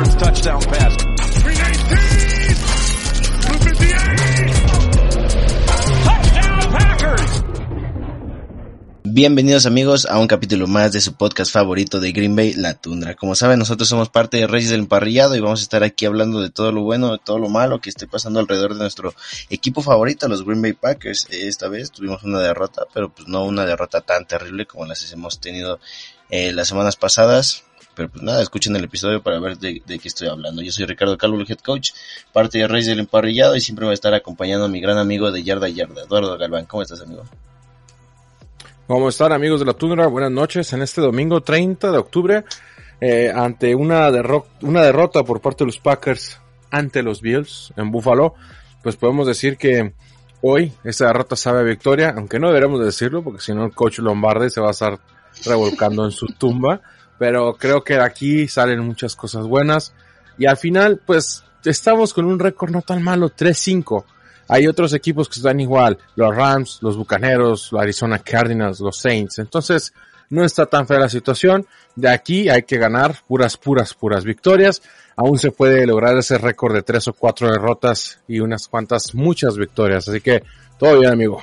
Rivers touchdown pass. 319! Touchdown Packers! Bienvenidos amigos a un capítulo más de su podcast favorito de Green Bay, La Tundra. Como saben, nosotros somos parte de Reyes del Emparrillado y vamos a estar aquí hablando de todo lo bueno, de todo lo malo que esté pasando alrededor de nuestro equipo favorito, los Green Bay Packers. Esta vez tuvimos una derrota, pero pues no una derrota tan terrible como las hemos tenido eh, las semanas pasadas. Pero pues nada, escuchen el episodio para ver de, de qué estoy hablando. Yo soy Ricardo Calvo, el head coach, parte de Reyes del Emparrillado y siempre me va a estar acompañando a mi gran amigo de Yarda Yarda, Eduardo Galván. ¿Cómo estás, amigo? ¿Cómo están amigos de la Tundra? Buenas noches en este domingo 30 de octubre eh, ante una, derro una derrota por parte de los Packers ante los Bills en Buffalo. Pues podemos decir que hoy esta derrota sabe a victoria, aunque no deberíamos decirlo porque si no el coach Lombardi se va a estar revolcando en su tumba. Pero creo que aquí salen muchas cosas buenas y al final pues estamos con un récord no tan malo, 3-5 hay otros equipos que están igual, los Rams, los Bucaneros, los Arizona Cardinals, los Saints. Entonces, no está tan fea la situación. De aquí hay que ganar puras, puras, puras victorias. Aún se puede lograr ese récord de tres o cuatro derrotas y unas cuantas, muchas victorias. Así que, todo bien, amigo.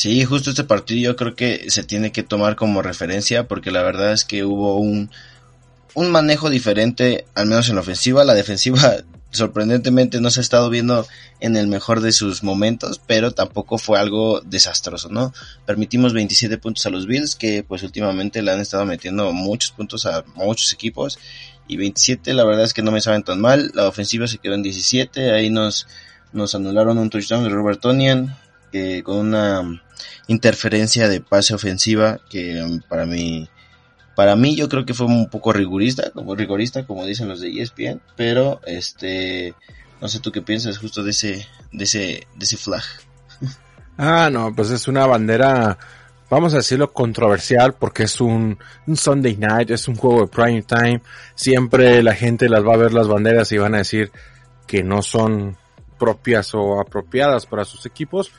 Sí, justo este partido yo creo que se tiene que tomar como referencia porque la verdad es que hubo un, un manejo diferente, al menos en la ofensiva. La defensiva sorprendentemente no se ha estado viendo en el mejor de sus momentos, pero tampoco fue algo desastroso, ¿no? Permitimos 27 puntos a los Bills, que pues últimamente le han estado metiendo muchos puntos a muchos equipos, y 27 la verdad es que no me saben tan mal, la ofensiva se quedó en 17, ahí nos, nos anularon un touchdown de Robert Tonian, que con una interferencia de pase ofensiva que um, para mí para mí yo creo que fue un poco rigorista, como rigorista, como dicen los de ESPN, pero este no sé tú qué piensas justo de ese de ese de ese flag. Ah, no, pues es una bandera vamos a decirlo controversial porque es un, Sunday night, es un juego de prime time, siempre la gente las va a ver las banderas y van a decir que no son propias o apropiadas para sus equipos,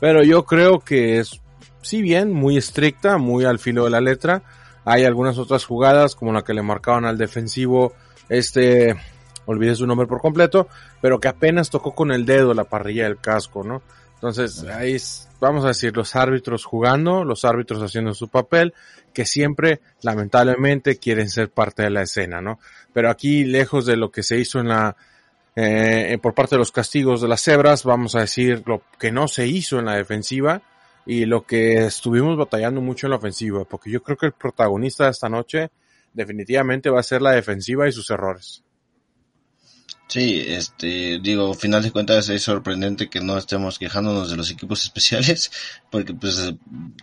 pero yo creo que es si bien muy estricta, muy al filo de la letra, hay algunas otras jugadas como la que le marcaban al defensivo, este, olvidé su nombre por completo, pero que apenas tocó con el dedo la parrilla del casco, ¿no? Entonces, ahí vamos a decir, los árbitros jugando, los árbitros haciendo su papel, que siempre, lamentablemente, quieren ser parte de la escena, ¿no? Pero aquí, lejos de lo que se hizo en la, eh, por parte de los castigos de las cebras, vamos a decir lo que no se hizo en la defensiva, y lo que estuvimos batallando mucho en la ofensiva, porque yo creo que el protagonista de esta noche definitivamente va a ser la defensiva y sus errores. Sí, este, digo, final de cuentas es sorprendente que no estemos quejándonos de los equipos especiales, porque pues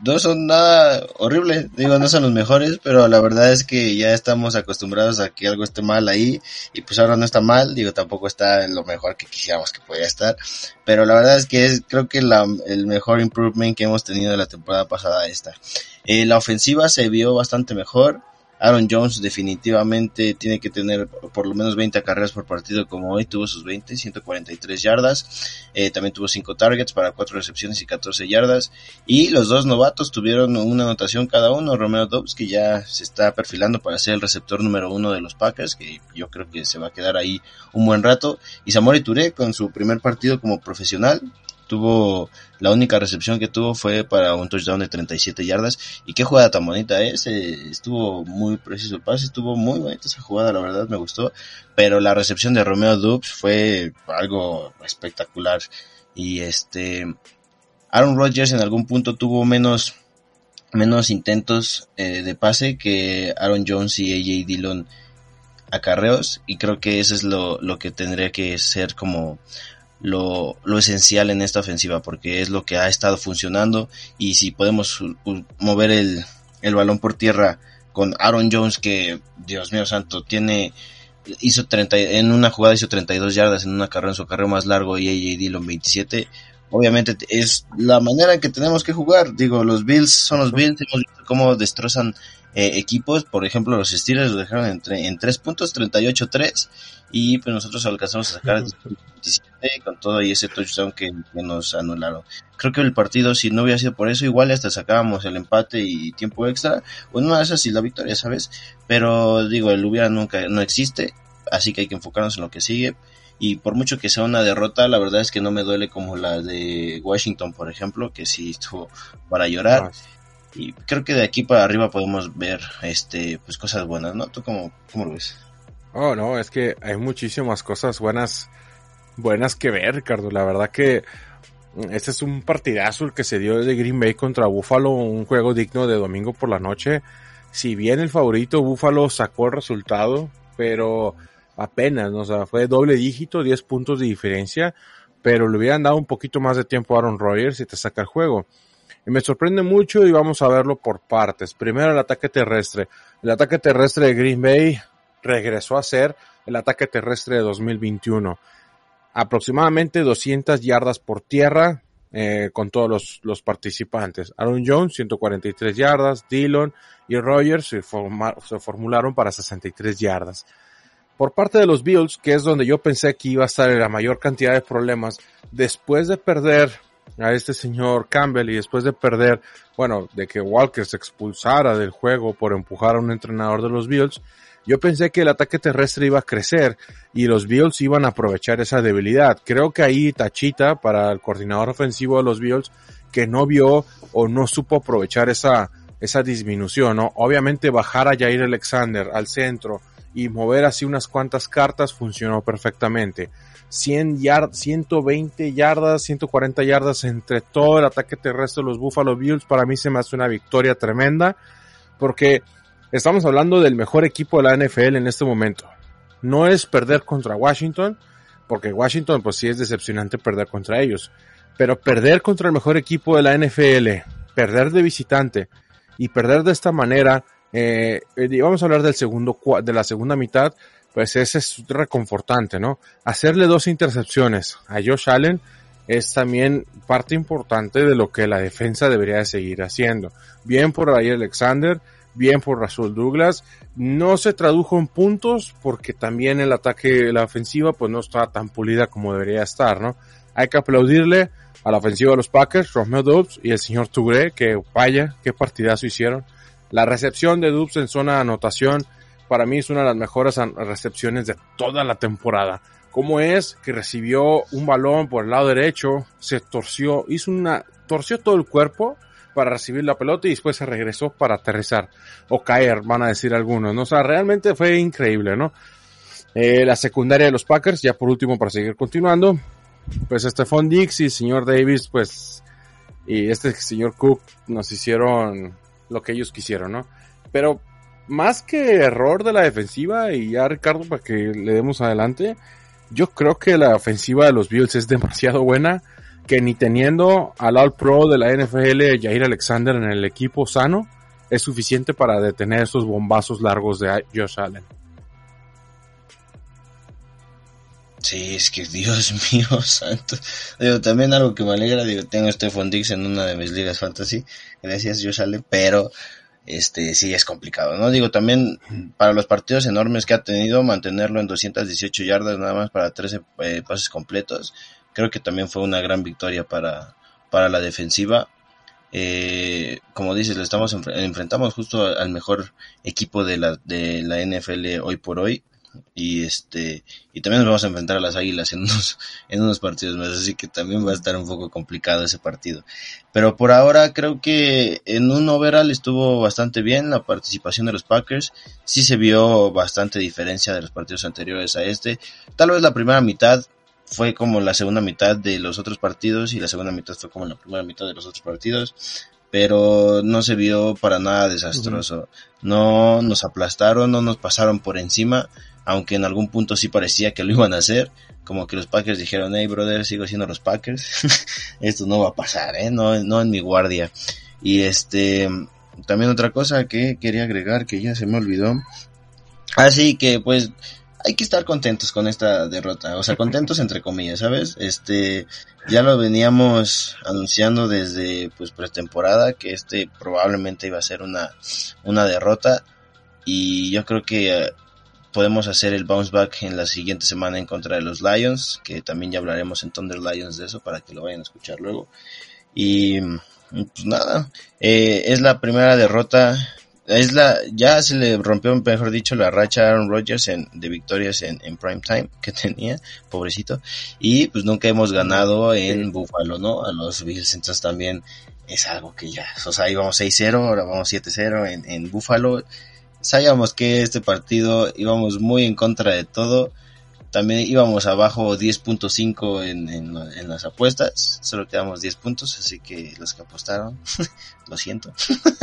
no son nada horrible, digo, no son los mejores, pero la verdad es que ya estamos acostumbrados a que algo esté mal ahí, y pues ahora no está mal, digo, tampoco está lo mejor que quisiéramos que pudiera estar, pero la verdad es que es, creo que la, el mejor improvement que hemos tenido de la temporada pasada esta. Eh, la ofensiva se vio bastante mejor, Aaron Jones definitivamente tiene que tener por lo menos 20 carreras por partido como hoy tuvo sus 20, 143 yardas. Eh, también tuvo 5 targets para 4 recepciones y 14 yardas. Y los dos novatos tuvieron una anotación cada uno. Romeo Dobbs que ya se está perfilando para ser el receptor número uno de los Packers, que yo creo que se va a quedar ahí un buen rato. Y Samori Touré con su primer partido como profesional tuvo la única recepción que tuvo fue para un touchdown de 37 yardas. Y qué jugada tan bonita es eh, estuvo muy preciso el pase estuvo muy bonita esa jugada la verdad me gustó. Pero la recepción de Romeo Dubs fue algo espectacular. Y este Aaron Rodgers en algún punto tuvo menos menos intentos eh, de pase que Aaron Jones y AJ Dillon acarreos. Y creo que eso es lo, lo que tendría que ser como lo, lo, esencial en esta ofensiva porque es lo que ha estado funcionando. Y si podemos mover el, el balón por tierra con Aaron Jones que Dios mío santo tiene hizo 30 en una jugada hizo 32 yardas en una carrera en su carrera más largo y AJ Dillon 27 obviamente es la manera en que tenemos que jugar. Digo, los Bills son los Bills, hemos visto cómo destrozan eh, equipos, por ejemplo, los Steelers lo dejaron en, en 3 puntos, 38-3, y pues nosotros alcanzamos a sacar 27 con todo y ese touchdown que, que, nos anularon. Creo que el partido, si no hubiera sido por eso, igual hasta sacábamos el empate y tiempo extra, o de esas y la victoria, ¿sabes? Pero digo, el hubiera nunca, no existe, así que hay que enfocarnos en lo que sigue y por mucho que sea una derrota, la verdad es que no me duele como la de Washington, por ejemplo, que sí estuvo para llorar. Y creo que de aquí para arriba podemos ver este pues cosas buenas, ¿no? ¿Tú cómo, cómo lo ves? Oh, no, es que hay muchísimas cosas buenas buenas que ver, Ricardo. La verdad que este es un partidazo el que se dio de Green Bay contra Buffalo, un juego digno de domingo por la noche. Si bien el favorito Buffalo sacó el resultado, pero apenas, ¿no? o sea, fue doble dígito, 10 puntos de diferencia, pero le hubieran dado un poquito más de tiempo a Aaron Rodgers y te saca el juego. Y me sorprende mucho y vamos a verlo por partes. Primero el ataque terrestre. El ataque terrestre de Green Bay regresó a ser el ataque terrestre de 2021. Aproximadamente 200 yardas por tierra eh, con todos los, los, participantes. Aaron Jones, 143 yardas. Dillon y Rogers se, forma, se formularon para 63 yardas. Por parte de los Bills, que es donde yo pensé que iba a estar la mayor cantidad de problemas, después de perder a este señor Campbell y después de perder, bueno, de que Walker se expulsara del juego por empujar a un entrenador de los Bills, yo pensé que el ataque terrestre iba a crecer y los Bills iban a aprovechar esa debilidad. Creo que ahí Tachita, para el coordinador ofensivo de los Bills, que no vio o no supo aprovechar esa, esa disminución, ¿no? Obviamente bajar a Jair Alexander al centro y mover así unas cuantas cartas funcionó perfectamente. 100 yardas, 120 yardas, 140 yardas entre todo el ataque terrestre de los Buffalo Bills, para mí se me hace una victoria tremenda, porque estamos hablando del mejor equipo de la NFL en este momento. No es perder contra Washington, porque Washington pues sí es decepcionante perder contra ellos, pero perder contra el mejor equipo de la NFL, perder de visitante y perder de esta manera, eh, vamos a hablar del segundo, de la segunda mitad, pues ese es reconfortante, ¿no? Hacerle dos intercepciones a Josh Allen es también parte importante de lo que la defensa debería de seguir haciendo. Bien por Ray Alexander, bien por Rasul Douglas. No se tradujo en puntos porque también el ataque, la ofensiva, pues no está tan pulida como debería estar, ¿no? Hay que aplaudirle a la ofensiva de los Packers, Romeo Dubs y el señor Touré, que vaya, qué partidazo hicieron. La recepción de Dubs en zona de anotación para mí es una de las mejores recepciones de toda la temporada. ¿Cómo es que recibió un balón por el lado derecho, se torció, hizo una, torció todo el cuerpo para recibir la pelota y después se regresó para aterrizar o caer, van a decir algunos, ¿no? O sea, realmente fue increíble, ¿no? Eh, la secundaria de los Packers, ya por último para seguir continuando, pues Stephon Dix y señor Davis, pues, y este señor Cook nos hicieron lo que ellos quisieron, ¿no? Pero más que error de la defensiva, y ya Ricardo, para que le demos adelante, yo creo que la ofensiva de los Bills es demasiado buena, que ni teniendo al All Pro de la NFL, Jair Alexander, en el equipo sano, es suficiente para detener estos bombazos largos de Josh Allen. Sí, es que Dios mío santo. Digo, también algo que me alegra, digo, tengo este Dix en una de mis ligas fantasy, gracias Josh Allen, pero este sí es complicado, ¿no? Digo, también para los partidos enormes que ha tenido, mantenerlo en 218 yardas nada más para 13 eh, pases completos, creo que también fue una gran victoria para, para la defensiva. Eh, como dices, le estamos enfrentamos justo al mejor equipo de la, de la NFL hoy por hoy y este y también nos vamos a enfrentar a las Águilas en unos en unos partidos más así que también va a estar un poco complicado ese partido. Pero por ahora creo que en un overall estuvo bastante bien la participación de los Packers. Sí se vio bastante diferencia de los partidos anteriores a este. Tal vez la primera mitad fue como la segunda mitad de los otros partidos y la segunda mitad fue como la primera mitad de los otros partidos pero no se vio para nada desastroso. No nos aplastaron, no nos pasaron por encima, aunque en algún punto sí parecía que lo iban a hacer, como que los Packers dijeron, hey brother, sigo siendo los Packers, esto no va a pasar, eh, no, no en mi guardia. Y este, también otra cosa que quería agregar que ya se me olvidó, así que pues hay que estar contentos con esta derrota, o sea, contentos entre comillas, ¿sabes? Este, ya lo veníamos anunciando desde pues pretemporada que este probablemente iba a ser una una derrota y yo creo que podemos hacer el bounce back en la siguiente semana en contra de los Lions, que también ya hablaremos en Thunder Lions de eso para que lo vayan a escuchar luego. Y pues nada, eh, es la primera derrota es la, ya se le rompió, mejor dicho, la racha a Aaron Rodgers en, de victorias en, en prime time que tenía, pobrecito. Y pues nunca hemos ganado en Buffalo, ¿no? A los Bills, entonces también es algo que ya, o sea, íbamos 6-0, ahora vamos 7-0 en, en Buffalo. Sabíamos que este partido íbamos muy en contra de todo también íbamos abajo 10.5 en, en, en, las apuestas, solo quedamos 10 puntos, así que los que apostaron, lo siento,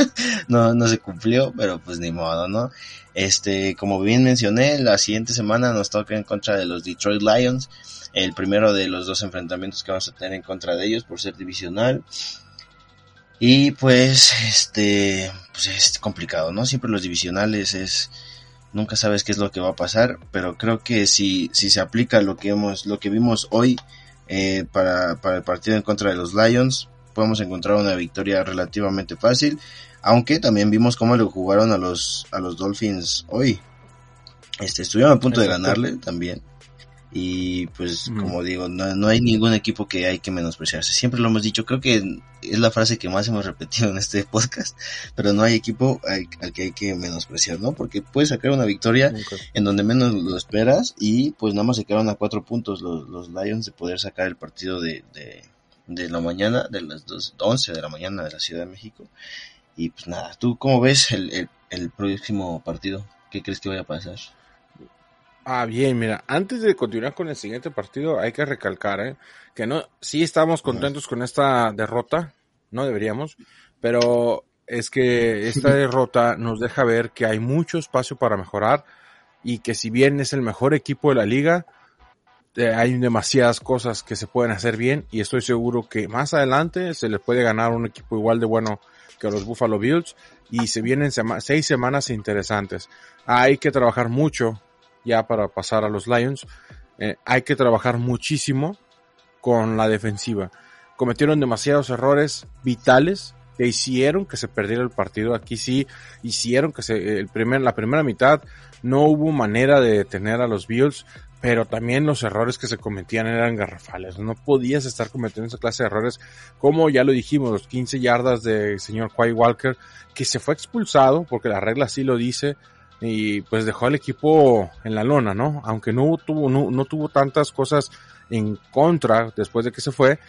no, no se cumplió, pero pues ni modo, ¿no? Este, como bien mencioné, la siguiente semana nos toca en contra de los Detroit Lions, el primero de los dos enfrentamientos que vamos a tener en contra de ellos por ser divisional. Y pues, este, pues es complicado, ¿no? Siempre los divisionales es, nunca sabes qué es lo que va a pasar, pero creo que si, si se aplica lo que hemos, lo que vimos hoy eh, para, para el partido en contra de los Lions, podemos encontrar una victoria relativamente fácil, aunque también vimos cómo le jugaron a los, a los Dolphins hoy. Este, estuvieron a punto de ganarle también. Y pues, como digo, no, no, hay ningún equipo que hay que menospreciarse. Siempre lo hemos dicho, creo que es la frase que más hemos repetido en este podcast, pero no hay equipo al, al que hay que menospreciar, ¿no? Porque puedes sacar una victoria okay. en donde menos lo esperas y pues nada más se quedaron a cuatro puntos los, los Lions de poder sacar el partido de, de, de la mañana, de las dos, 11 de la mañana de la Ciudad de México. Y pues nada, ¿tú cómo ves el, el, el próximo partido? ¿Qué crees que vaya a pasar? Ah, bien, mira, antes de continuar con el siguiente partido, hay que recalcar, ¿eh? que no, sí estamos contentos con esta derrota, no deberíamos, pero es que esta derrota nos deja ver que hay mucho espacio para mejorar y que si bien es el mejor equipo de la liga, eh, hay demasiadas cosas que se pueden hacer bien y estoy seguro que más adelante se les puede ganar un equipo igual de bueno que los Buffalo Bills y se vienen sema seis semanas interesantes. Hay que trabajar mucho ya para pasar a los Lions, eh, hay que trabajar muchísimo con la defensiva. Cometieron demasiados errores vitales que hicieron que se perdiera el partido. Aquí sí hicieron que se, el primer, la primera mitad no hubo manera de detener a los Bills, pero también los errores que se cometían eran garrafales. No podías estar cometiendo esa clase de errores, como ya lo dijimos, los 15 yardas del señor Quay Walker, que se fue expulsado, porque la regla sí lo dice, y pues dejó al equipo en la lona, ¿no? Aunque no tuvo, no, no tuvo tantas cosas en contra después de que se fue,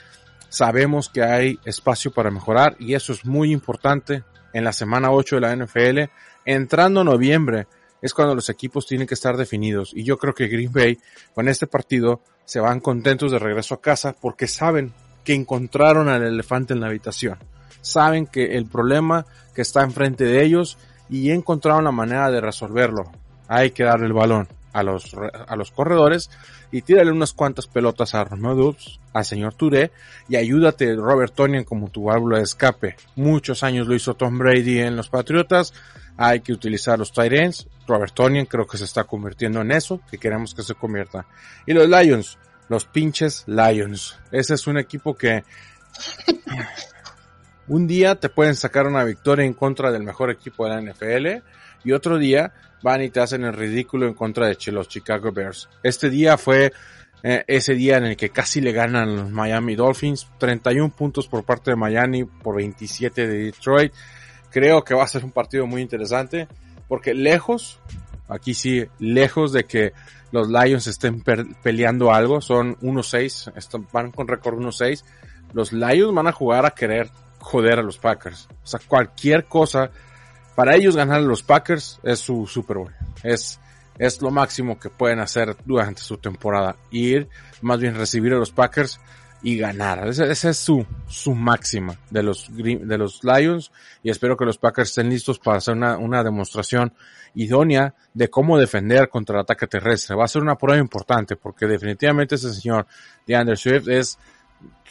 sabemos que hay espacio para mejorar y eso es muy importante en la semana 8 de la NFL. Entrando noviembre es cuando los equipos tienen que estar definidos y yo creo que Green Bay con este partido se van contentos de regreso a casa porque saben que encontraron al elefante en la habitación. Saben que el problema que está enfrente de ellos y encontraron la manera de resolverlo. Hay que darle el balón a los, a los corredores y tírale unas cuantas pelotas a Romeo al señor Touré y ayúdate Robert Tonian como tu válvula de escape. Muchos años lo hizo Tom Brady en los Patriotas. Hay que utilizar los tight ends. Robert Tonian creo que se está convirtiendo en eso, que queremos que se convierta. Y los Lions, los pinches Lions. Ese es un equipo que un día te pueden sacar una victoria en contra del mejor equipo de la NFL y otro día van y te hacen el ridículo en contra de los Chicago Bears. Este día fue eh, ese día en el que casi le ganan los Miami Dolphins, 31 puntos por parte de Miami por 27 de Detroit. Creo que va a ser un partido muy interesante porque lejos, aquí sí, lejos de que los Lions estén peleando algo, son 1-6, van con récord 1-6. Los Lions van a jugar a querer joder a los Packers. O sea, cualquier cosa, para ellos ganar a los Packers es su Super Bowl. Es, es lo máximo que pueden hacer durante su temporada. Ir, más bien recibir a los Packers y ganar. Esa, es su, su máxima de los, de los Lions y espero que los Packers estén listos para hacer una, una demostración idónea de cómo defender contra el ataque terrestre. Va a ser una prueba importante porque definitivamente ese señor DeAndre Swift es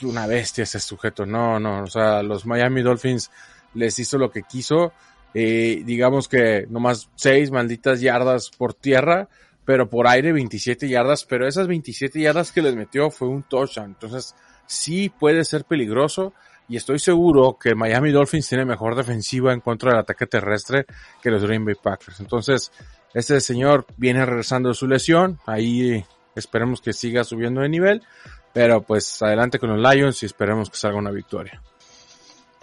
una bestia ese sujeto. No, no, o sea, los Miami Dolphins les hizo lo que quiso. Eh, digamos que nomás seis malditas yardas por tierra, pero por aire 27 yardas, pero esas 27 yardas que les metió fue un touchdown. Entonces, sí puede ser peligroso y estoy seguro que Miami Dolphins tiene mejor defensiva en contra del ataque terrestre que los Green Bay Packers. Entonces, este señor viene regresando de su lesión, ahí esperemos que siga subiendo de nivel, pero pues adelante con los Lions y esperemos que salga una victoria.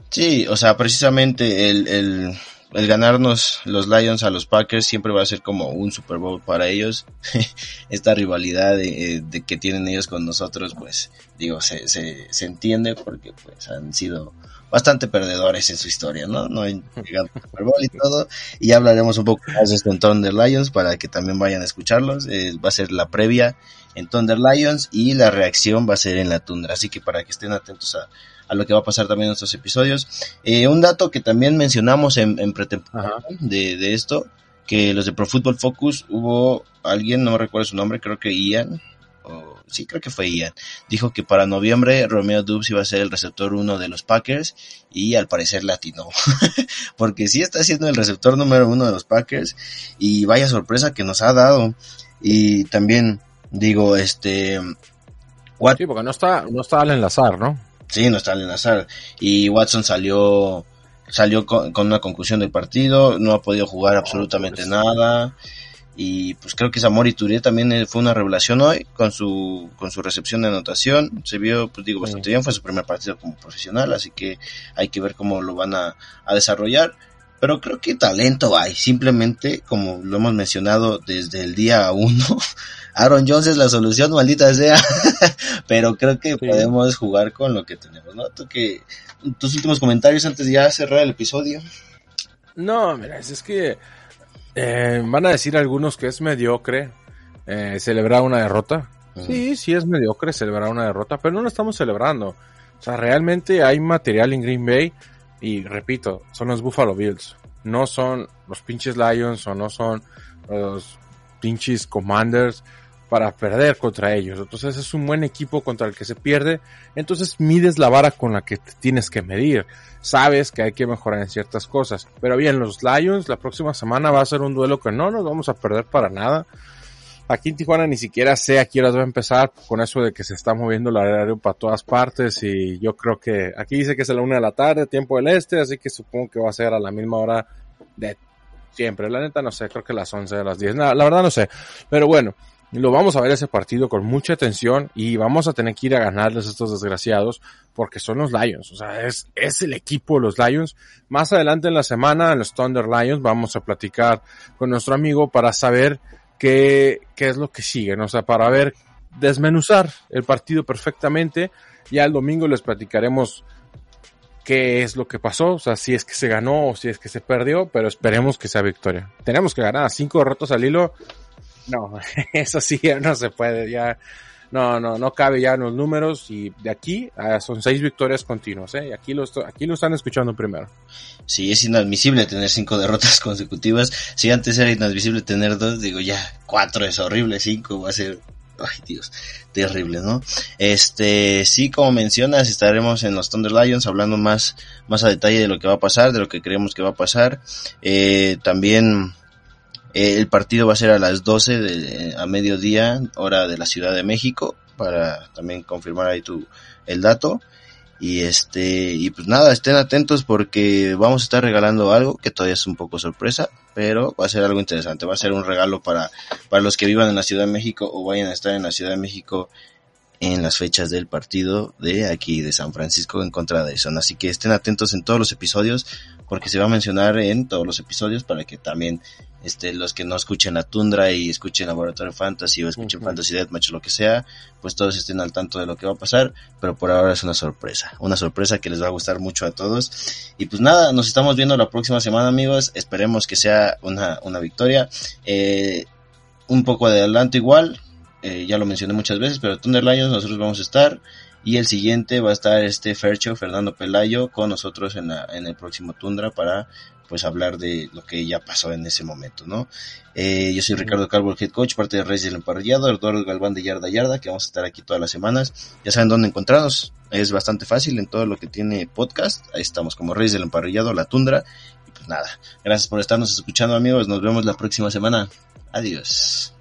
Sí, o sea, precisamente el, el, el ganarnos los Lions a los Packers siempre va a ser como un Super Bowl para ellos. Esta rivalidad de, de, que tienen ellos con nosotros, pues digo, se, se, se entiende porque pues han sido bastante perdedores en su historia, ¿no? No han llegado al Super Bowl y todo. Y ya hablaremos un poco más de este en Thunder Lions para que también vayan a escucharlos. Eh, va a ser la previa en Thunder Lions y la reacción va a ser en la tundra. Así que para que estén atentos a, a lo que va a pasar también en estos episodios. Eh, un dato que también mencionamos en, en pretemporada de, de esto, que los de Pro Football Focus hubo alguien, no recuerdo su nombre, creo que Ian, o sí, creo que fue Ian, dijo que para noviembre Romeo Dubs iba a ser el receptor uno de los Packers y al parecer latino, porque sí está siendo el receptor número uno de los Packers y vaya sorpresa que nos ha dado y también digo este? Sí, porque no está, no está al enlazar, ¿no? Sí, no está al enlazar. Y Watson salió, salió con, con, una conclusión del partido, no ha podido jugar absolutamente nada. Y pues creo que Zamora Touré también fue una revelación hoy con su, con su recepción de anotación. Se vio, pues digo, bastante sí. bien, fue su primer partido como profesional, así que hay que ver cómo lo van a, a desarrollar pero creo que talento hay. Simplemente, como lo hemos mencionado desde el día uno, Aaron Jones es la solución, maldita sea. pero creo que sí. podemos jugar con lo que tenemos, ¿no? ¿Tú que, tus últimos comentarios antes de ya cerrar el episodio. No, mira, es que eh, van a decir algunos que es mediocre eh, celebrar una derrota. Uh -huh. Sí, sí es mediocre celebrar una derrota, pero no lo estamos celebrando. O sea, realmente hay material en Green Bay y repito, son los Buffalo Bills. No son los pinches Lions o no son los pinches Commanders para perder contra ellos. Entonces es un buen equipo contra el que se pierde. Entonces mides la vara con la que tienes que medir. Sabes que hay que mejorar en ciertas cosas. Pero bien, los Lions la próxima semana va a ser un duelo que no nos vamos a perder para nada. Aquí en Tijuana ni siquiera sé a qué horas va a empezar con eso de que se está moviendo el horario para todas partes y yo creo que aquí dice que es a la una de la tarde, tiempo del este, así que supongo que va a ser a la misma hora de siempre. La neta no sé, creo que las 11 de las 10, no, la verdad no sé. Pero bueno, lo vamos a ver ese partido con mucha atención y vamos a tener que ir a ganarles a estos desgraciados porque son los Lions, o sea, es, es el equipo de los Lions. Más adelante en la semana, en los Thunder Lions, vamos a platicar con nuestro amigo para saber qué, qué es lo que sigue, ¿no? o sea, para ver, desmenuzar el partido perfectamente. Ya el domingo les platicaremos qué es lo que pasó, o sea, si es que se ganó o si es que se perdió, pero esperemos que sea victoria. Tenemos que ganar cinco derrotas al hilo. No, eso sí no se puede, ya no, no, no cabe ya en los números y de aquí son seis victorias continuas, ¿eh? Aquí lo, aquí lo están escuchando primero. Sí, es inadmisible tener cinco derrotas consecutivas. Si antes era inadmisible tener dos, digo ya, cuatro es horrible, cinco va a ser, ay Dios, terrible, ¿no? Este, sí, como mencionas, estaremos en los Thunder Lions hablando más, más a detalle de lo que va a pasar, de lo que creemos que va a pasar. Eh, también, el partido va a ser a las 12 de, a mediodía, hora de la Ciudad de México, para también confirmar ahí tu, el dato. Y este, y pues nada, estén atentos porque vamos a estar regalando algo que todavía es un poco sorpresa, pero va a ser algo interesante. Va a ser un regalo para, para los que vivan en la Ciudad de México o vayan a estar en la Ciudad de México en las fechas del partido de aquí de San Francisco en contra de eso. Así que estén atentos en todos los episodios porque se va a mencionar en todos los episodios para que también este, los que no escuchen la Tundra y escuchen Laboratorio Fantasy o escuchen uh -huh. Fantasy Deathmatch o lo que sea, pues todos estén al tanto de lo que va a pasar, pero por ahora es una sorpresa, una sorpresa que les va a gustar mucho a todos. Y pues nada, nos estamos viendo la próxima semana amigos, esperemos que sea una, una victoria. Eh, un poco de adelanto igual, eh, ya lo mencioné muchas veces, pero Thunder Lions nosotros vamos a estar y el siguiente va a estar este Fercho Fernando Pelayo con nosotros en, la, en el próximo Tundra para pues hablar de lo que ya pasó en ese momento, ¿no? Eh, yo soy Ricardo Calvo, el head coach, parte de Reyes del Emparrillado, Eduardo Galván de Yarda Yarda, que vamos a estar aquí todas las semanas. Ya saben dónde encontrarnos, es bastante fácil en todo lo que tiene podcast. Ahí estamos como Reyes del Emparrillado, La Tundra. Y pues nada, gracias por estarnos escuchando amigos, nos vemos la próxima semana. Adiós.